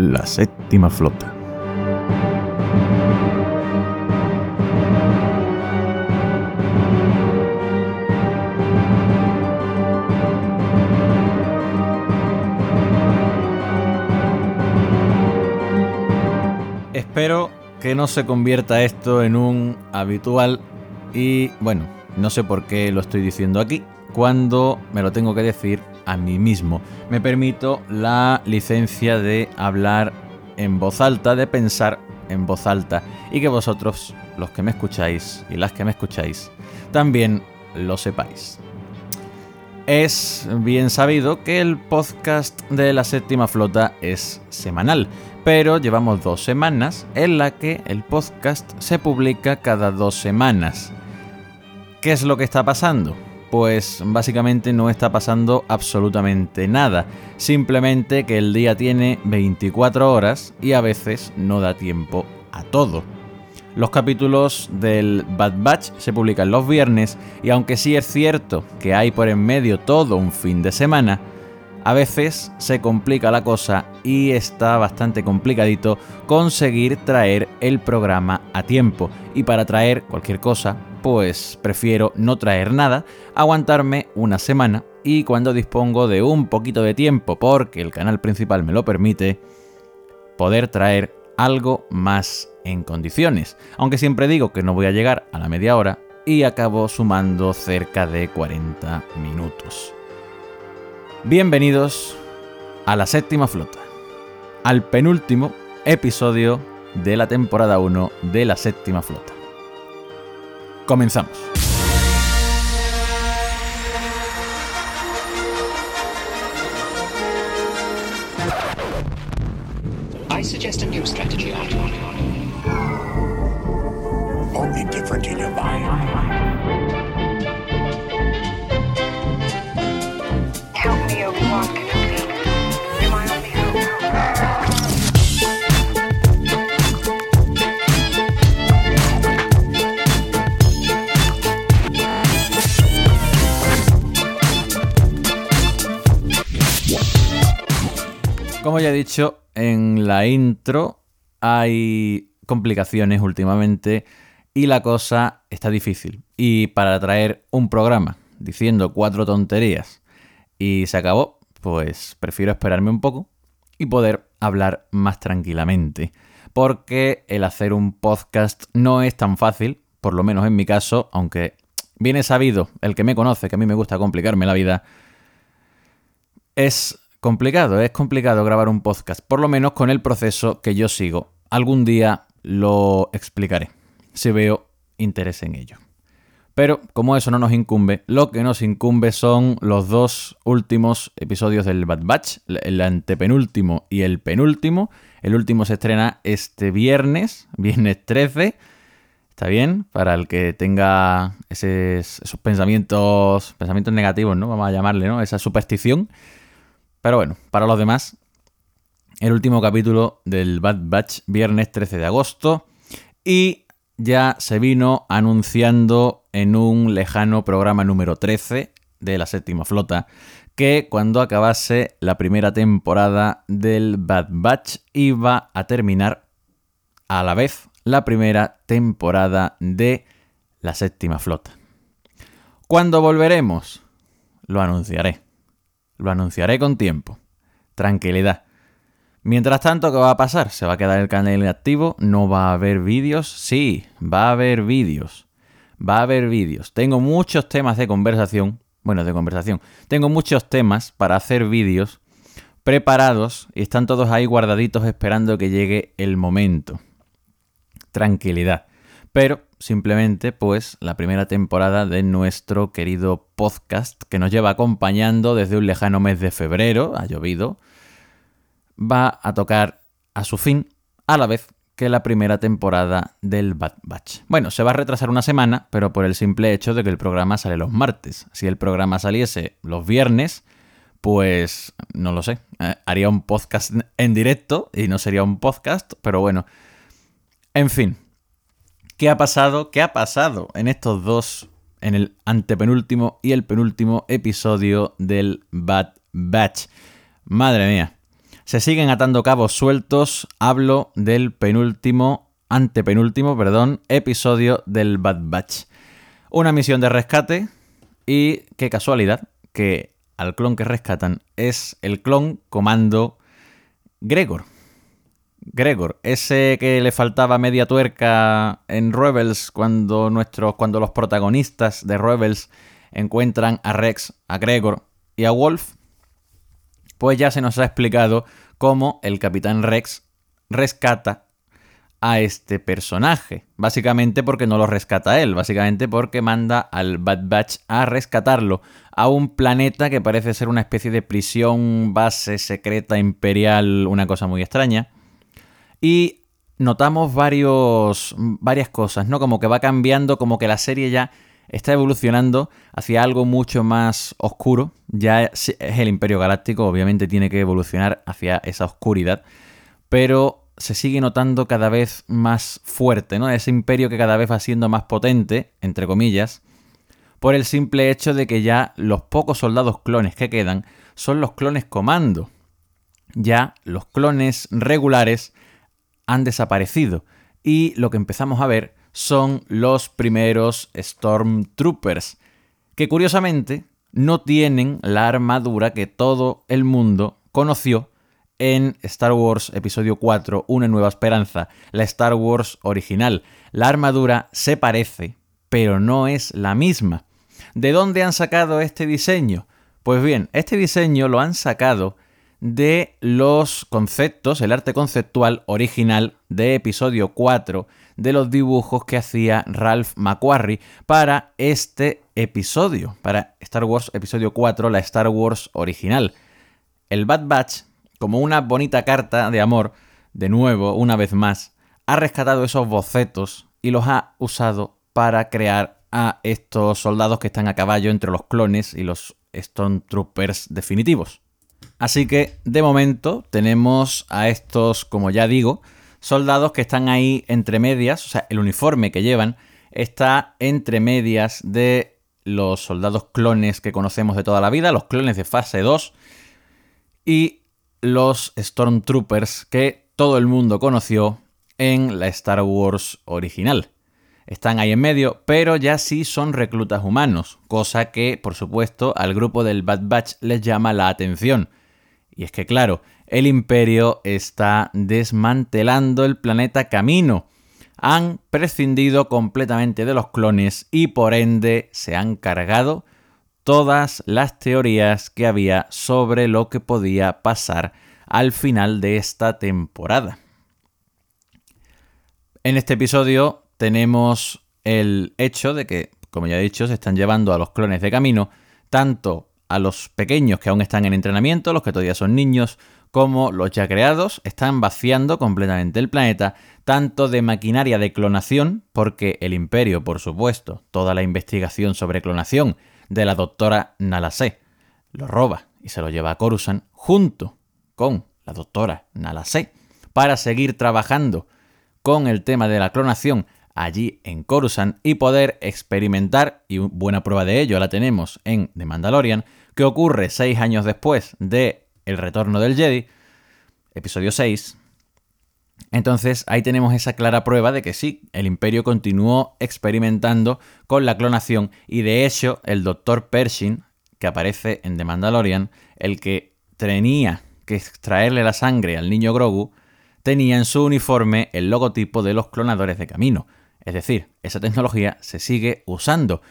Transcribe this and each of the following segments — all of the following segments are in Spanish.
la séptima flota. Espero que no se convierta esto en un habitual y bueno, no sé por qué lo estoy diciendo aquí, cuando me lo tengo que decir a mí mismo. Me permito la licencia de hablar en voz alta, de pensar en voz alta y que vosotros, los que me escucháis y las que me escucháis, también lo sepáis. Es bien sabido que el podcast de la séptima flota es semanal, pero llevamos dos semanas en la que el podcast se publica cada dos semanas. ¿Qué es lo que está pasando? Pues básicamente no está pasando absolutamente nada, simplemente que el día tiene 24 horas y a veces no da tiempo a todo. Los capítulos del Bad Batch se publican los viernes y aunque sí es cierto que hay por en medio todo un fin de semana, a veces se complica la cosa y está bastante complicadito conseguir traer el programa a tiempo. Y para traer cualquier cosa, pues prefiero no traer nada, aguantarme una semana y cuando dispongo de un poquito de tiempo, porque el canal principal me lo permite, poder traer algo más en condiciones. Aunque siempre digo que no voy a llegar a la media hora y acabo sumando cerca de 40 minutos. Bienvenidos a la séptima flota, al penúltimo episodio de la temporada 1 de la séptima flota. Comenzamos. I suggest a new strategy, Archon. Only different in your mind. Ya he dicho en la intro, hay complicaciones últimamente y la cosa está difícil. Y para traer un programa diciendo cuatro tonterías y se acabó, pues prefiero esperarme un poco y poder hablar más tranquilamente. Porque el hacer un podcast no es tan fácil, por lo menos en mi caso, aunque viene sabido, el que me conoce, que a mí me gusta complicarme la vida, es complicado, es complicado grabar un podcast, por lo menos con el proceso que yo sigo. Algún día lo explicaré, si veo interés en ello. Pero como eso no nos incumbe, lo que nos incumbe son los dos últimos episodios del Bad Batch, el antepenúltimo y el penúltimo. El último se estrena este viernes, viernes 13. Está bien, para el que tenga esos, esos pensamientos, pensamientos negativos, ¿no? Vamos a llamarle, ¿no? Esa superstición. Pero bueno, para los demás, el último capítulo del Bad Batch, viernes 13 de agosto. Y ya se vino anunciando en un lejano programa número 13 de la séptima flota que cuando acabase la primera temporada del Bad Batch iba a terminar a la vez la primera temporada de la séptima flota. ¿Cuándo volveremos? Lo anunciaré. Lo anunciaré con tiempo. Tranquilidad. Mientras tanto, ¿qué va a pasar? ¿Se va a quedar el canal inactivo? ¿No va a haber vídeos? Sí, va a haber vídeos. Va a haber vídeos. Tengo muchos temas de conversación. Bueno, de conversación. Tengo muchos temas para hacer vídeos preparados y están todos ahí guardaditos esperando que llegue el momento. Tranquilidad. Pero simplemente, pues, la primera temporada de nuestro querido podcast que nos lleva acompañando desde un lejano mes de febrero, ha llovido, va a tocar a su fin a la vez que la primera temporada del Bad Batch. Bueno, se va a retrasar una semana, pero por el simple hecho de que el programa sale los martes. Si el programa saliese los viernes, pues no lo sé, eh, haría un podcast en directo y no sería un podcast, pero bueno. En fin, ¿qué ha pasado? ¿Qué ha pasado en estos dos, en el antepenúltimo y el penúltimo episodio del Bad Batch? Madre mía. Se siguen atando cabos sueltos. Hablo del penúltimo, antepenúltimo, perdón, episodio del Bad Batch. Una misión de rescate y qué casualidad que al clon que rescatan es el clon comando Gregor. Gregor, ese que le faltaba media tuerca en Rebels cuando, nuestros, cuando los protagonistas de Rebels encuentran a Rex, a Gregor y a Wolf, pues ya se nos ha explicado cómo el capitán Rex rescata a este personaje. Básicamente porque no lo rescata él, básicamente porque manda al Bad Batch a rescatarlo a un planeta que parece ser una especie de prisión, base secreta imperial, una cosa muy extraña. Y notamos varias cosas, ¿no? Como que va cambiando, como que la serie ya está evolucionando hacia algo mucho más oscuro. Ya es el Imperio Galáctico, obviamente tiene que evolucionar hacia esa oscuridad, pero se sigue notando cada vez más fuerte, ¿no? Ese imperio que cada vez va siendo más potente, entre comillas, por el simple hecho de que ya los pocos soldados clones que quedan son los clones comando. Ya los clones regulares han desaparecido y lo que empezamos a ver son los primeros Stormtroopers, que curiosamente no tienen la armadura que todo el mundo conoció en Star Wars Episodio 4, Una Nueva Esperanza, la Star Wars original. La armadura se parece, pero no es la misma. ¿De dónde han sacado este diseño? Pues bien, este diseño lo han sacado de los conceptos, el arte conceptual original de episodio 4 de los dibujos que hacía Ralph McQuarrie para este episodio, para Star Wars episodio 4, la Star Wars original. El Bad Batch, como una bonita carta de amor, de nuevo, una vez más, ha rescatado esos bocetos y los ha usado para crear a estos soldados que están a caballo entre los clones y los Stormtroopers definitivos. Así que, de momento, tenemos a estos, como ya digo, soldados que están ahí entre medias, o sea, el uniforme que llevan está entre medias de los soldados clones que conocemos de toda la vida, los clones de fase 2 y los Stormtroopers que todo el mundo conoció en la Star Wars original. Están ahí en medio, pero ya sí son reclutas humanos, cosa que, por supuesto, al grupo del Bad Batch les llama la atención. Y es que, claro, el imperio está desmantelando el planeta Camino. Han prescindido completamente de los clones y por ende se han cargado todas las teorías que había sobre lo que podía pasar al final de esta temporada. En este episodio tenemos el hecho de que, como ya he dicho, se están llevando a los clones de camino, tanto a los pequeños que aún están en entrenamiento, los que todavía son niños, como los ya creados, están vaciando completamente el planeta, tanto de maquinaria de clonación, porque el imperio, por supuesto, toda la investigación sobre clonación de la doctora Nalasé, lo roba y se lo lleva a Coruscant junto con la doctora Nalasé para seguir trabajando con el tema de la clonación allí en Coruscant y poder experimentar, y buena prueba de ello la tenemos en The Mandalorian, que ocurre seis años después de El Retorno del Jedi, episodio 6. Entonces ahí tenemos esa clara prueba de que sí, el imperio continuó experimentando con la clonación y de hecho el doctor Pershing, que aparece en The Mandalorian, el que tenía que extraerle la sangre al niño Grogu, tenía en su uniforme el logotipo de los clonadores de camino. Es decir, esa tecnología se sigue usando.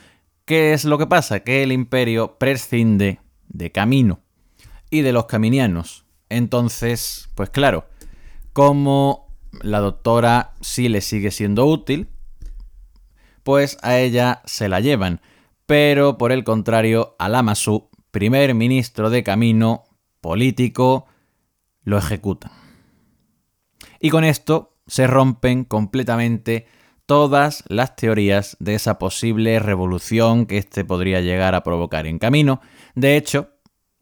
¿Qué es lo que pasa? Que el imperio prescinde de camino y de los caminianos. Entonces, pues claro, como la doctora sí le sigue siendo útil, pues a ella se la llevan. Pero por el contrario, a Lamasu, primer ministro de camino, político, lo ejecutan. Y con esto se rompen completamente todas las teorías de esa posible revolución que éste podría llegar a provocar en camino. De hecho,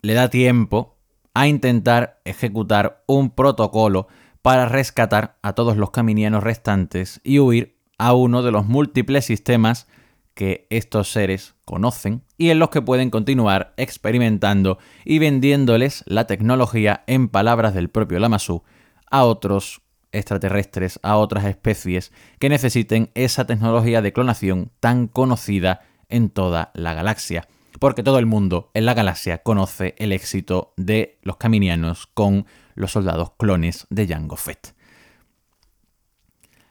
le da tiempo a intentar ejecutar un protocolo para rescatar a todos los caminianos restantes y huir a uno de los múltiples sistemas que estos seres conocen y en los que pueden continuar experimentando y vendiéndoles la tecnología en palabras del propio Lamassu a otros extraterrestres, a otras especies que necesiten esa tecnología de clonación tan conocida en toda la galaxia. Porque todo el mundo en la galaxia conoce el éxito de los caminianos con los soldados clones de Jango Fett.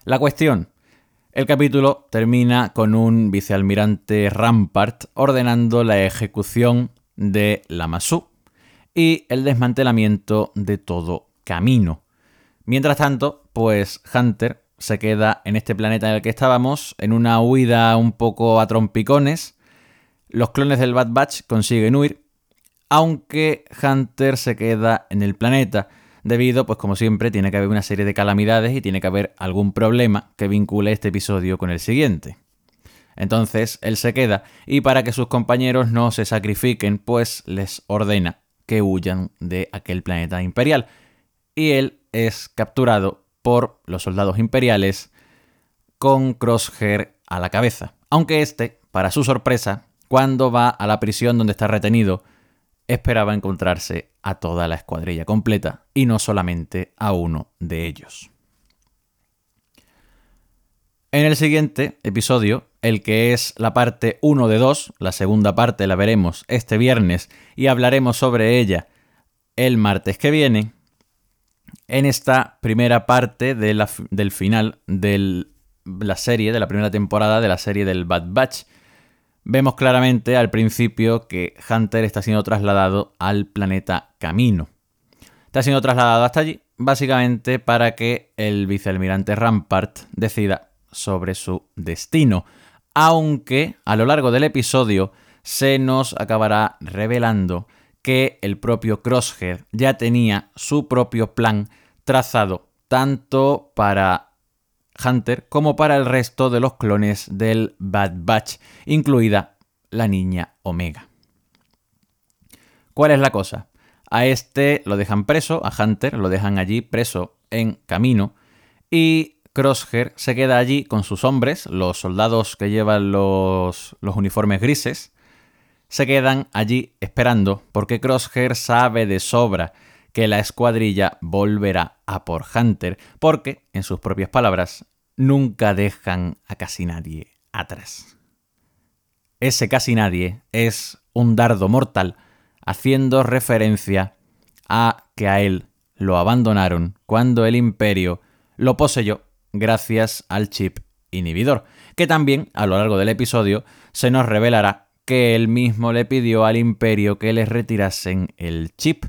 La cuestión. El capítulo termina con un vicealmirante Rampart ordenando la ejecución de Lamassu y el desmantelamiento de todo camino. Mientras tanto, pues Hunter se queda en este planeta en el que estábamos, en una huida un poco a trompicones. Los clones del Bad Batch consiguen huir, aunque Hunter se queda en el planeta, debido, pues como siempre, tiene que haber una serie de calamidades y tiene que haber algún problema que vincule este episodio con el siguiente. Entonces él se queda y para que sus compañeros no se sacrifiquen, pues les ordena que huyan de aquel planeta imperial. Y él es capturado por los soldados imperiales con Crosshair a la cabeza. Aunque este, para su sorpresa, cuando va a la prisión donde está retenido, esperaba encontrarse a toda la escuadrilla completa y no solamente a uno de ellos. En el siguiente episodio, el que es la parte 1 de 2, la segunda parte la veremos este viernes y hablaremos sobre ella el martes que viene, en esta primera parte del final de la serie, de la primera temporada de la serie del Bad Batch, vemos claramente al principio que Hunter está siendo trasladado al planeta Camino. Está siendo trasladado hasta allí, básicamente para que el vicealmirante Rampart decida sobre su destino. Aunque a lo largo del episodio se nos acabará revelando que el propio Crosshead ya tenía su propio plan trazado tanto para Hunter como para el resto de los clones del Bad Batch, incluida la niña Omega. ¿Cuál es la cosa? A este lo dejan preso, a Hunter lo dejan allí preso en camino y Crosshair se queda allí con sus hombres, los soldados que llevan los, los uniformes grises, se quedan allí esperando porque Crosshair sabe de sobra que la escuadrilla volverá a por Hunter porque, en sus propias palabras, nunca dejan a casi nadie atrás. Ese casi nadie es un dardo mortal haciendo referencia a que a él lo abandonaron cuando el imperio lo poseyó gracias al chip inhibidor, que también a lo largo del episodio se nos revelará que él mismo le pidió al imperio que le retirasen el chip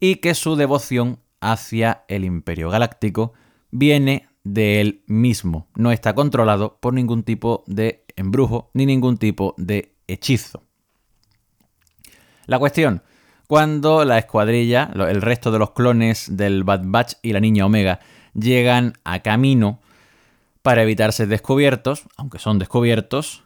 y que su devoción hacia el imperio galáctico viene de él mismo, no está controlado por ningún tipo de embrujo ni ningún tipo de hechizo. La cuestión, cuando la escuadrilla, el resto de los clones del Bad Batch y la Niña Omega llegan a camino para evitar ser descubiertos, aunque son descubiertos,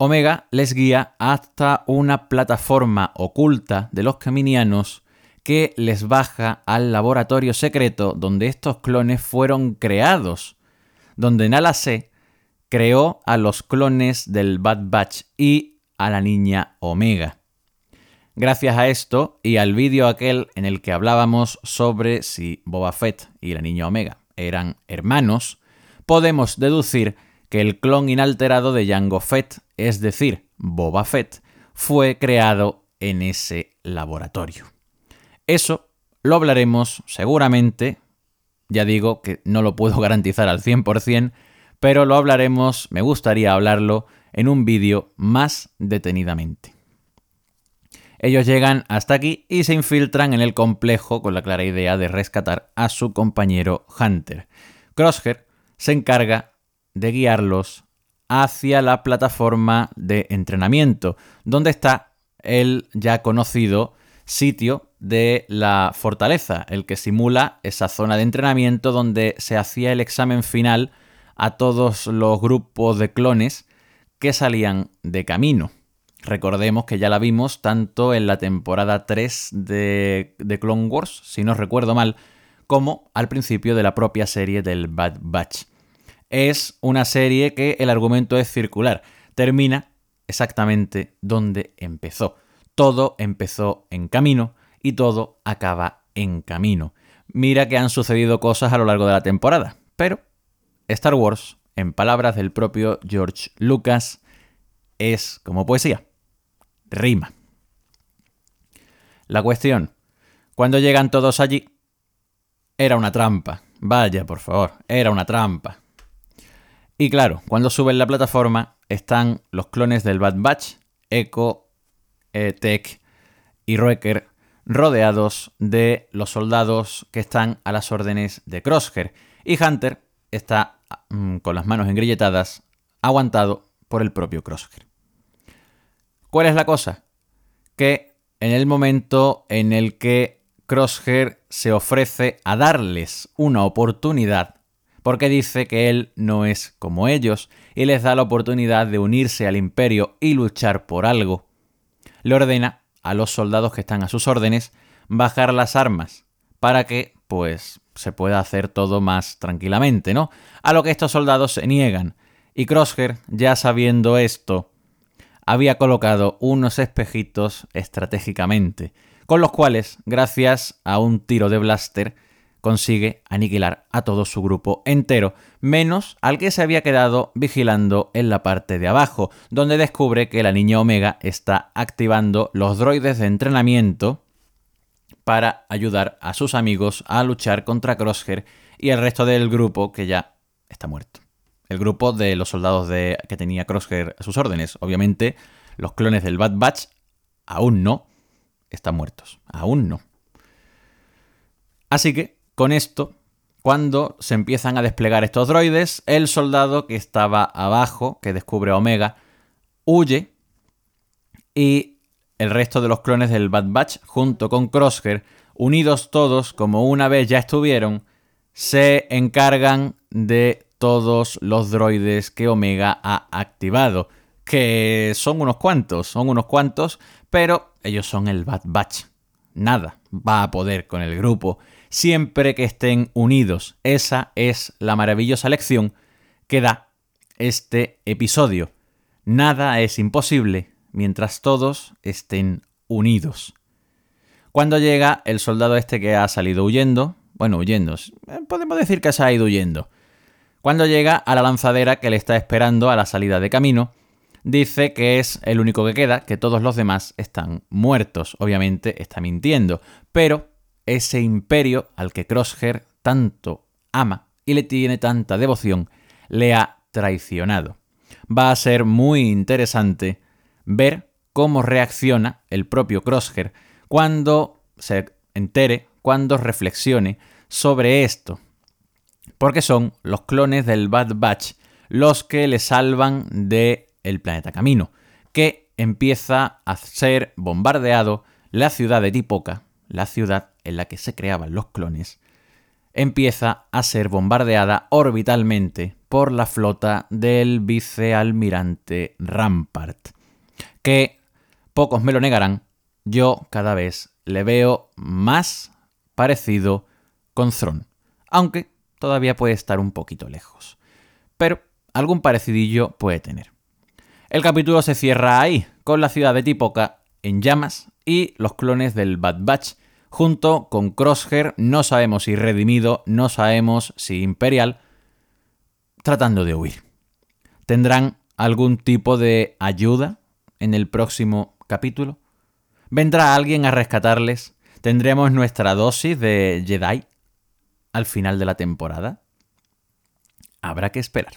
Omega les guía hasta una plataforma oculta de los caminianos que les baja al laboratorio secreto donde estos clones fueron creados, donde Nala creó a los clones del Bad Batch y a la niña Omega. Gracias a esto y al vídeo aquel en el que hablábamos sobre si Boba Fett y la niña Omega eran hermanos, podemos deducir que el clon inalterado de Jango Fett, es decir, Boba Fett, fue creado en ese laboratorio. Eso lo hablaremos seguramente, ya digo que no lo puedo garantizar al 100%, pero lo hablaremos, me gustaría hablarlo en un vídeo más detenidamente. Ellos llegan hasta aquí y se infiltran en el complejo con la clara idea de rescatar a su compañero Hunter. Crosshair se encarga de guiarlos hacia la plataforma de entrenamiento, donde está el ya conocido sitio de la fortaleza, el que simula esa zona de entrenamiento donde se hacía el examen final a todos los grupos de clones que salían de camino. Recordemos que ya la vimos tanto en la temporada 3 de, de Clone Wars, si no recuerdo mal, como al principio de la propia serie del Bad Batch es una serie que el argumento es circular. termina exactamente donde empezó. Todo empezó en camino y todo acaba en camino. Mira que han sucedido cosas a lo largo de la temporada, pero Star Wars, en palabras del propio George Lucas, es como poesía. Rima. La cuestión, cuando llegan todos allí, era una trampa. Vaya, por favor, era una trampa. Y claro, cuando suben la plataforma están los clones del Bad Batch, Echo, Tech y Roeker rodeados de los soldados que están a las órdenes de Crosshair. Y Hunter está mm, con las manos engrilletadas, aguantado por el propio Crosshair. ¿Cuál es la cosa? Que en el momento en el que Crosshair se ofrece a darles una oportunidad, porque dice que él no es como ellos y les da la oportunidad de unirse al imperio y luchar por algo, le ordena a los soldados que están a sus órdenes bajar las armas para que, pues, se pueda hacer todo más tranquilamente, ¿no? A lo que estos soldados se niegan. Y Crosshair, ya sabiendo esto, había colocado unos espejitos estratégicamente, con los cuales, gracias a un tiro de blaster, consigue aniquilar a todo su grupo entero, menos al que se había quedado vigilando en la parte de abajo, donde descubre que la niña Omega está activando los droides de entrenamiento para ayudar a sus amigos a luchar contra Crosshair y el resto del grupo que ya está muerto el grupo de los soldados de, que tenía Crosshair a sus órdenes. Obviamente, los clones del Bad Batch aún no están muertos. Aún no. Así que, con esto, cuando se empiezan a desplegar estos droides, el soldado que estaba abajo, que descubre a Omega, huye y el resto de los clones del Bad Batch, junto con Crosshair, unidos todos como una vez ya estuvieron, se encargan de todos los droides que Omega ha activado. Que son unos cuantos, son unos cuantos, pero ellos son el Bad Batch. Nada va a poder con el grupo siempre que estén unidos. Esa es la maravillosa lección que da este episodio. Nada es imposible mientras todos estén unidos. Cuando llega el soldado este que ha salido huyendo, bueno, huyendo, podemos decir que se ha ido huyendo, cuando llega a la lanzadera que le está esperando a la salida de camino, dice que es el único que queda, que todos los demás están muertos. Obviamente está mintiendo, pero ese imperio al que Crosshair tanto ama y le tiene tanta devoción, le ha traicionado. Va a ser muy interesante ver cómo reacciona el propio Crosshair cuando se entere, cuando reflexione sobre esto porque son los clones del Bad Batch los que le salvan del el planeta Camino, que empieza a ser bombardeado la ciudad de Tipoca, la ciudad en la que se creaban los clones, empieza a ser bombardeada orbitalmente por la flota del vicealmirante Rampart, que pocos me lo negarán, yo cada vez le veo más parecido con Thron, aunque todavía puede estar un poquito lejos. Pero algún parecidillo puede tener. El capítulo se cierra ahí, con la ciudad de Tipoca en llamas y los clones del Bad Batch, junto con Crosshair, no sabemos si redimido, no sabemos si imperial, tratando de huir. ¿Tendrán algún tipo de ayuda en el próximo capítulo? ¿Vendrá alguien a rescatarles? ¿Tendremos nuestra dosis de Jedi? al final de la temporada? Habrá que esperar.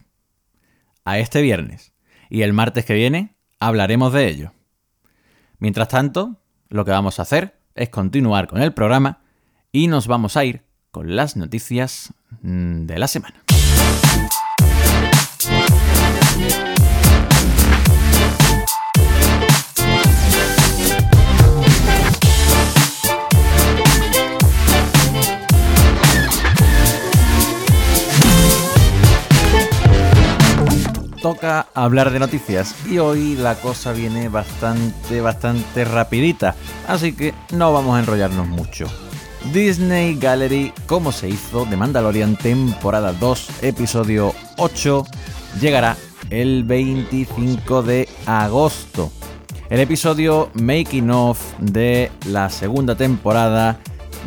A este viernes y el martes que viene hablaremos de ello. Mientras tanto, lo que vamos a hacer es continuar con el programa y nos vamos a ir con las noticias mm, de la semana. Toca hablar de noticias y hoy la cosa viene bastante, bastante rapidita, así que no vamos a enrollarnos mucho. Disney Gallery, como se hizo de Mandalorian temporada 2, episodio 8, llegará el 25 de agosto. El episodio Making of de la segunda temporada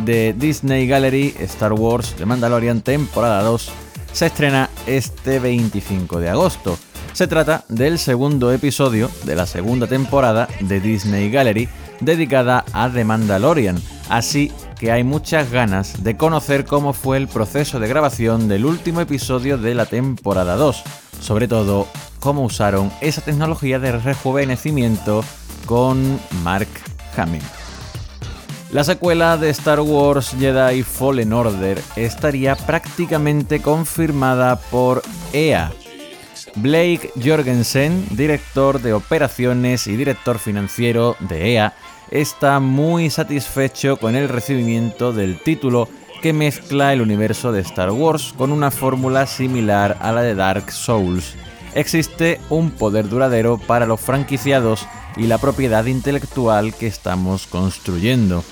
de Disney Gallery Star Wars The Mandalorian temporada 2 se estrena este 25 de agosto. Se trata del segundo episodio de la segunda temporada de Disney Gallery dedicada a The Mandalorian, así que hay muchas ganas de conocer cómo fue el proceso de grabación del último episodio de la temporada 2, sobre todo cómo usaron esa tecnología de rejuvenecimiento con Mark Hamill. La secuela de Star Wars Jedi Fallen Order estaría prácticamente confirmada por EA. Blake Jorgensen, director de operaciones y director financiero de EA, está muy satisfecho con el recibimiento del título que mezcla el universo de Star Wars con una fórmula similar a la de Dark Souls. Existe un poder duradero para los franquiciados y la propiedad intelectual que estamos construyendo.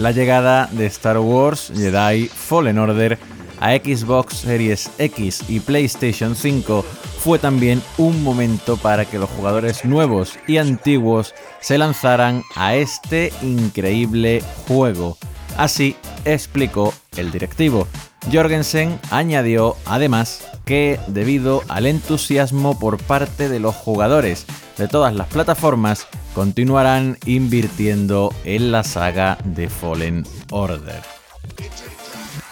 La llegada de Star Wars Jedi Fallen Order a Xbox Series X y PlayStation 5 fue también un momento para que los jugadores nuevos y antiguos se lanzaran a este increíble juego. Así explicó el directivo. Jorgensen añadió además que debido al entusiasmo por parte de los jugadores de todas las plataformas, continuarán invirtiendo en la saga de Fallen Order.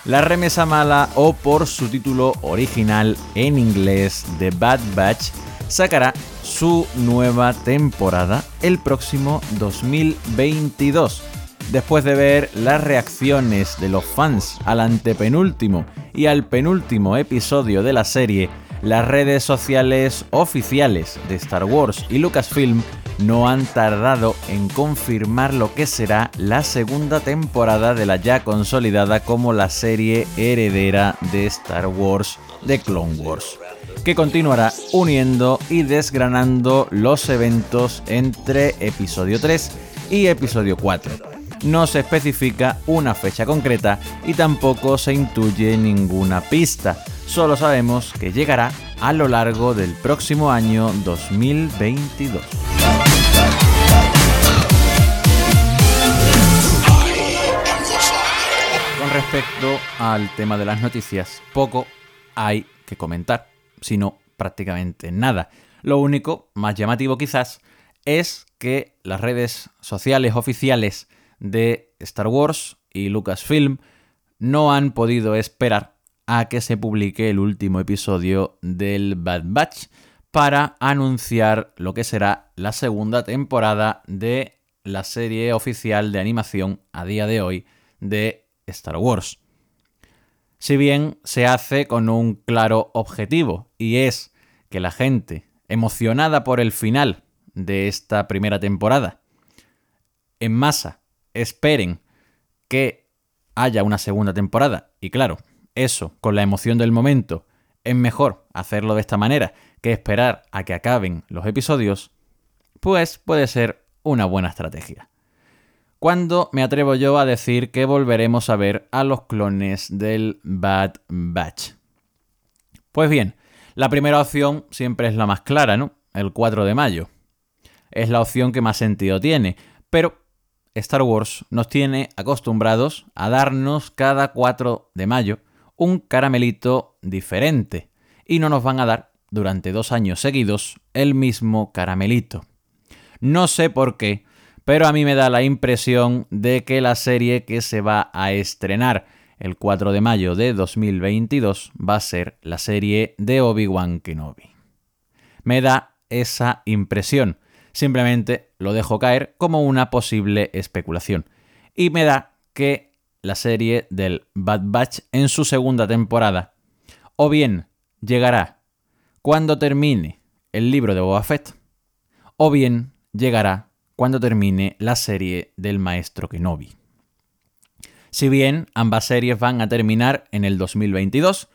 La remesa mala o por su título original en inglés The Bad Batch sacará su nueva temporada el próximo 2022. Después de ver las reacciones de los fans al antepenúltimo y al penúltimo episodio de la serie, las redes sociales oficiales de Star Wars y Lucasfilm no han tardado en confirmar lo que será la segunda temporada de la ya consolidada como la serie heredera de Star Wars de Clone Wars, que continuará uniendo y desgranando los eventos entre episodio 3 y episodio 4. No se especifica una fecha concreta y tampoco se intuye ninguna pista, solo sabemos que llegará a lo largo del próximo año 2022. Con respecto al tema de las noticias, poco hay que comentar, sino prácticamente nada. Lo único, más llamativo quizás, es que las redes sociales oficiales de Star Wars y Lucasfilm no han podido esperar a que se publique el último episodio del Bad Batch para anunciar lo que será la segunda temporada de la serie oficial de animación a día de hoy de Star Wars. Si bien se hace con un claro objetivo y es que la gente emocionada por el final de esta primera temporada en masa esperen que haya una segunda temporada y claro, eso con la emoción del momento es mejor hacerlo de esta manera que esperar a que acaben los episodios, pues puede ser una buena estrategia. ¿Cuándo me atrevo yo a decir que volveremos a ver a los clones del Bad Batch? Pues bien, la primera opción siempre es la más clara, ¿no? El 4 de mayo. Es la opción que más sentido tiene, pero Star Wars nos tiene acostumbrados a darnos cada 4 de mayo un caramelito diferente y no nos van a dar durante dos años seguidos el mismo caramelito. No sé por qué, pero a mí me da la impresión de que la serie que se va a estrenar el 4 de mayo de 2022 va a ser la serie de Obi-Wan Kenobi. Me da esa impresión. Simplemente lo dejo caer como una posible especulación. Y me da que la serie del Bad Batch en su segunda temporada o bien llegará cuando termine el libro de Boba Fett o bien llegará cuando termine la serie del maestro Kenobi. Si bien ambas series van a terminar en el 2022,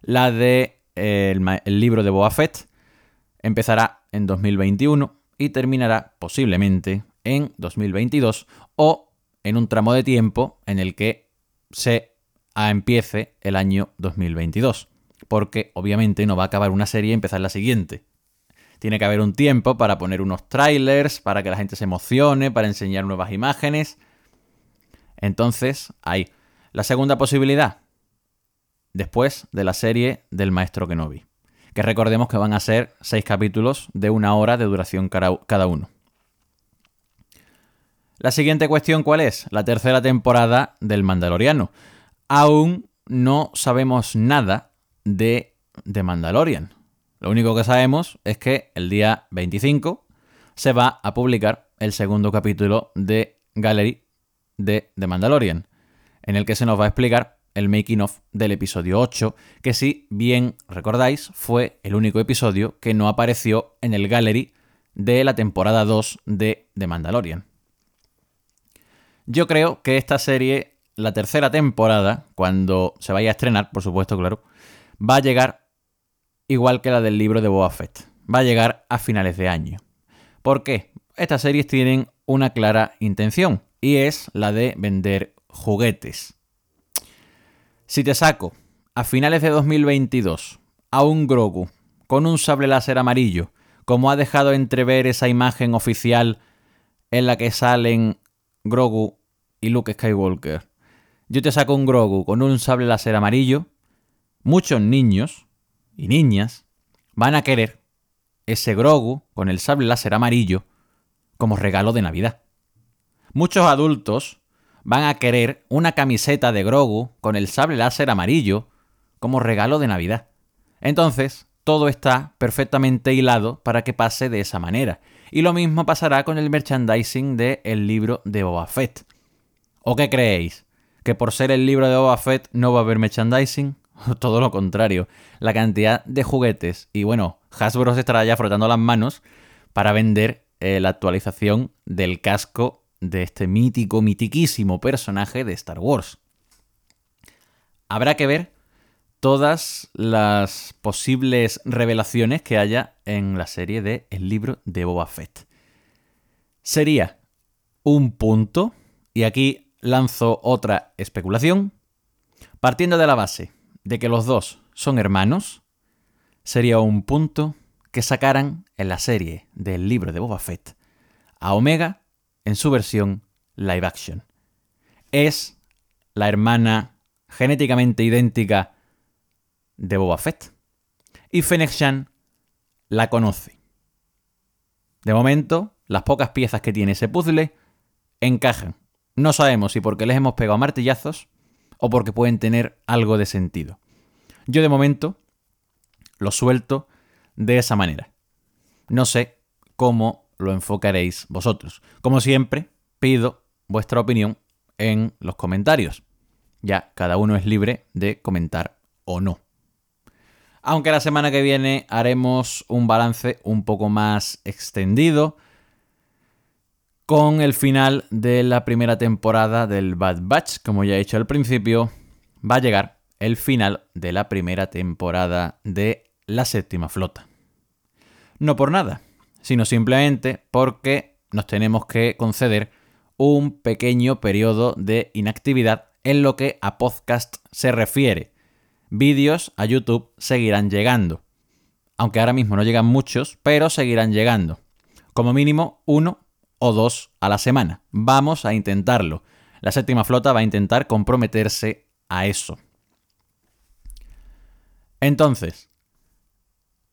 la de eh, el, libro de Boba Fett empezará en 2021 y terminará posiblemente en 2022 o en un tramo de tiempo en el que se empiece el año 2022. porque obviamente no va a acabar una serie y empezar la siguiente. Tiene que haber un tiempo para poner unos trailers, para que la gente se emocione, para enseñar nuevas imágenes. Entonces, hay la segunda posibilidad, después de la serie del Maestro Kenobi. Que recordemos que van a ser seis capítulos de una hora de duración cada uno. La siguiente cuestión, ¿cuál es? La tercera temporada del Mandaloriano. Aún no sabemos nada de, de Mandalorian. Lo único que sabemos es que el día 25 se va a publicar el segundo capítulo de Gallery de The Mandalorian, en el que se nos va a explicar el making of del episodio 8, que si bien recordáis fue el único episodio que no apareció en el Gallery de la temporada 2 de The Mandalorian. Yo creo que esta serie, la tercera temporada, cuando se vaya a estrenar, por supuesto, claro, va a llegar igual que la del libro de Boba Fett. Va a llegar a finales de año. ¿Por qué? Estas series tienen una clara intención y es la de vender juguetes. Si te saco a finales de 2022 a un Grogu con un sable láser amarillo, como ha dejado entrever esa imagen oficial en la que salen Grogu y Luke Skywalker, yo te saco un Grogu con un sable láser amarillo, muchos niños y niñas van a querer ese Grogu con el sable láser amarillo como regalo de Navidad. Muchos adultos van a querer una camiseta de Grogu con el sable láser amarillo como regalo de Navidad. Entonces, todo está perfectamente hilado para que pase de esa manera. Y lo mismo pasará con el merchandising del el libro de Boba. ¿O qué creéis? ¿Que por ser el libro de Boba no va a haber merchandising? Todo lo contrario. La cantidad de juguetes. Y bueno, Hasbro se estará ya frotando las manos para vender eh, la actualización del casco de este mítico, mitiquísimo personaje de Star Wars. Habrá que ver todas las posibles revelaciones que haya en la serie de El libro de Boba Fett. Sería un punto, y aquí lanzo otra especulación, partiendo de la base de que los dos son hermanos, sería un punto que sacaran en la serie del libro de Boba Fett a Omega en su versión live action. Es la hermana genéticamente idéntica de Boba Fett. Y Fennec Shan la conoce. De momento, las pocas piezas que tiene ese puzzle encajan. No sabemos si porque les hemos pegado martillazos o porque pueden tener algo de sentido. Yo de momento lo suelto de esa manera. No sé cómo lo enfocaréis vosotros. Como siempre, pido vuestra opinión en los comentarios. Ya cada uno es libre de comentar o no. Aunque la semana que viene haremos un balance un poco más extendido con el final de la primera temporada del Bad Batch. Como ya he dicho al principio, va a llegar el final de la primera temporada de la séptima flota. No por nada, sino simplemente porque nos tenemos que conceder un pequeño periodo de inactividad en lo que a podcast se refiere. Vídeos a YouTube seguirán llegando. Aunque ahora mismo no llegan muchos, pero seguirán llegando. Como mínimo uno o dos a la semana. Vamos a intentarlo. La séptima flota va a intentar comprometerse a eso. Entonces,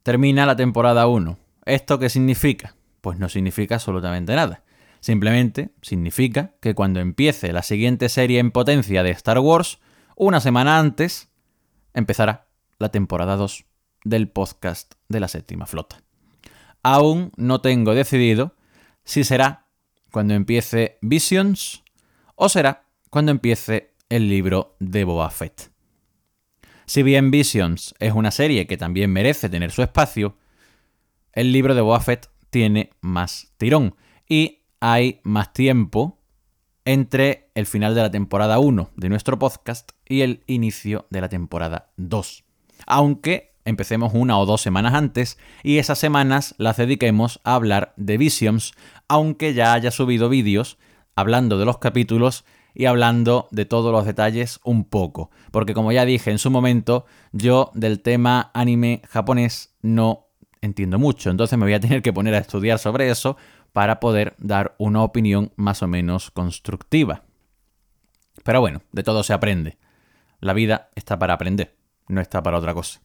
termina la temporada 1. ¿Esto qué significa? Pues no significa absolutamente nada. Simplemente significa que cuando empiece la siguiente serie en potencia de Star Wars, una semana antes, empezará la temporada 2 del podcast de la séptima flota. Aún no tengo decidido si será cuando empiece Visions o será cuando empiece el libro de Boba. Si bien Visions es una serie que también merece tener su espacio, el libro de Boba tiene más tirón y hay más tiempo entre el final de la temporada 1 de nuestro podcast y el inicio de la temporada 2. Aunque empecemos una o dos semanas antes y esas semanas las dediquemos a hablar de Visions, aunque ya haya subido vídeos hablando de los capítulos y hablando de todos los detalles un poco. Porque como ya dije en su momento, yo del tema anime japonés no entiendo mucho. Entonces me voy a tener que poner a estudiar sobre eso para poder dar una opinión más o menos constructiva. Pero bueno, de todo se aprende. La vida está para aprender, no está para otra cosa.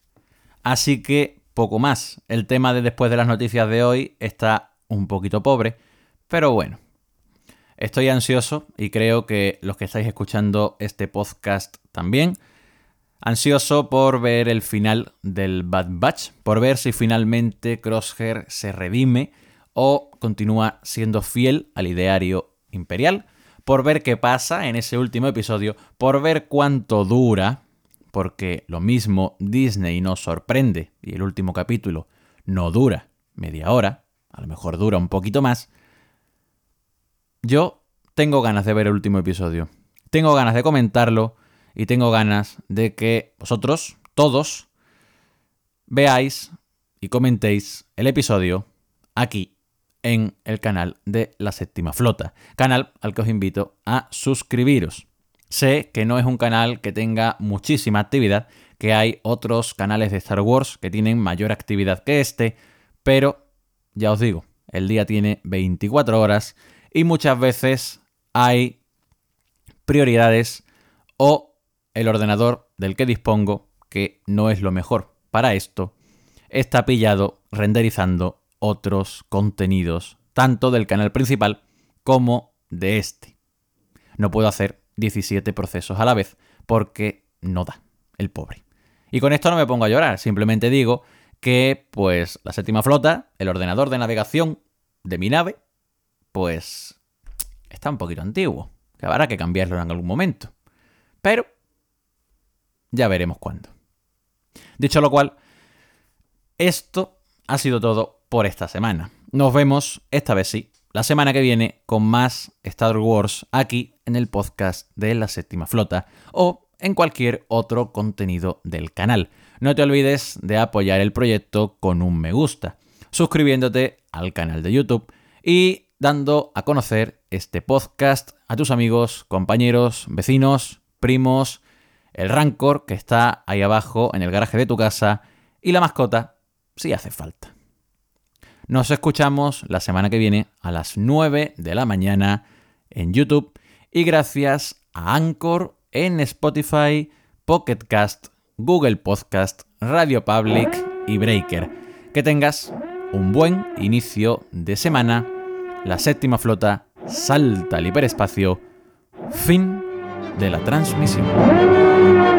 Así que poco más. El tema de después de las noticias de hoy está un poquito pobre, pero bueno. Estoy ansioso y creo que los que estáis escuchando este podcast también. Ansioso por ver el final del Bad Batch, por ver si finalmente Crosshair se redime o continúa siendo fiel al ideario imperial, por ver qué pasa en ese último episodio, por ver cuánto dura, porque lo mismo Disney nos sorprende y el último capítulo no dura media hora, a lo mejor dura un poquito más. Yo tengo ganas de ver el último episodio, tengo ganas de comentarlo y tengo ganas de que vosotros, todos, veáis y comentéis el episodio aquí en el canal de la séptima flota, canal al que os invito a suscribiros. Sé que no es un canal que tenga muchísima actividad, que hay otros canales de Star Wars que tienen mayor actividad que este, pero ya os digo, el día tiene 24 horas y muchas veces hay prioridades o el ordenador del que dispongo, que no es lo mejor para esto, está pillado renderizando otros contenidos, tanto del canal principal como de este. No puedo hacer 17 procesos a la vez porque no da, el pobre. Y con esto no me pongo a llorar, simplemente digo que pues la séptima flota, el ordenador de navegación de mi nave, pues está un poquito antiguo, que habrá que cambiarlo en algún momento. Pero ya veremos cuándo. Dicho lo cual, esto ha sido todo por esta semana. Nos vemos, esta vez sí, la semana que viene con más Star Wars aquí en el podcast de la séptima flota o en cualquier otro contenido del canal. No te olvides de apoyar el proyecto con un me gusta, suscribiéndote al canal de YouTube y dando a conocer este podcast a tus amigos, compañeros, vecinos, primos, el Rancor que está ahí abajo en el garaje de tu casa y la mascota si hace falta. Nos escuchamos la semana que viene a las 9 de la mañana en YouTube y gracias a Anchor en Spotify, Pocket Cast, Google Podcast, Radio Public y Breaker. Que tengas un buen inicio de semana. La séptima flota salta al hiperespacio. Fin de la transmisión.